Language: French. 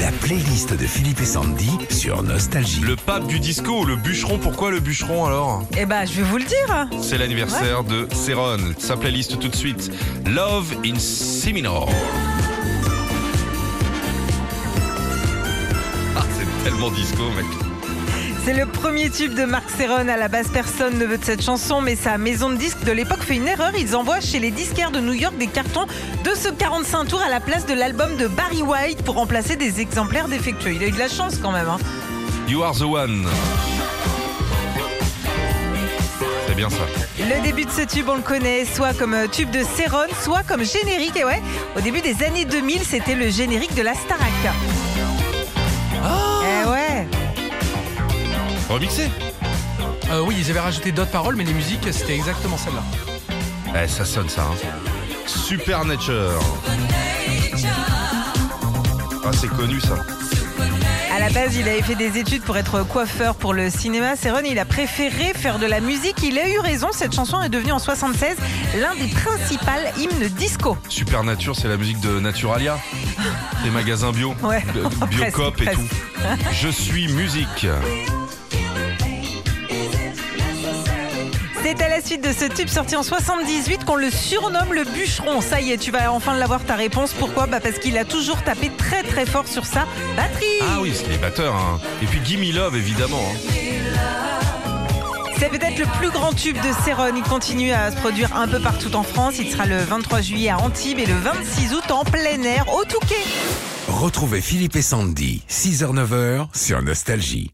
La playlist de Philippe et Sandy sur Nostalgie. Le pape du disco, le bûcheron, pourquoi le bûcheron alors? Eh ben, je vais vous le dire. C'est l'anniversaire de Céron. Sa playlist tout de suite. Love in Seminole. Ah, c'est tellement disco, mec. C'est le premier tube de Marc Serron. À la base, personne ne veut de cette chanson, mais sa maison de disques de l'époque fait une erreur. Ils envoient chez les disquaires de New York des cartons de ce 45 tours à la place de l'album de Barry White pour remplacer des exemplaires défectueux. Il a eu de la chance quand même. hein. You are the one. C'est bien ça. Le début de ce tube, on le connaît, soit comme euh, tube de Serron, soit comme générique. Et ouais, au début des années 2000, c'était le générique de la Starac. Remixé Euh, oui, ils avaient rajouté d'autres paroles, mais les musiques, c'était exactement celle-là. Eh, ça sonne ça. Hein. Supernature. Ah, c'est connu ça. À la base, il avait fait des études pour être coiffeur pour le cinéma. Serron, il a préféré faire de la musique. Il a eu raison. Cette chanson est devenue en 76 l'un des principaux hymnes disco. Supernature, c'est la musique de Naturalia. Les magasins bio. Ouais, de- Biocop presque, et tout. Je suis musique. C'est à la suite de ce tube sorti en 78 qu'on le surnomme le bûcheron. Ça y est, tu vas enfin l'avoir ta réponse. Pourquoi? Bah Parce qu'il a toujours tapé très très fort sur sa batterie. Ah oui, c'est les batteurs. hein. Et puis Gimme Love, évidemment. hein. C'est peut-être le plus grand tube de Serron. Il continue à se produire un peu partout en France. Il sera le 23 juillet à Antibes et le 26 août en plein air au Touquet. Retrouvez Philippe et Sandy, 6h-9h sur Nostalgie.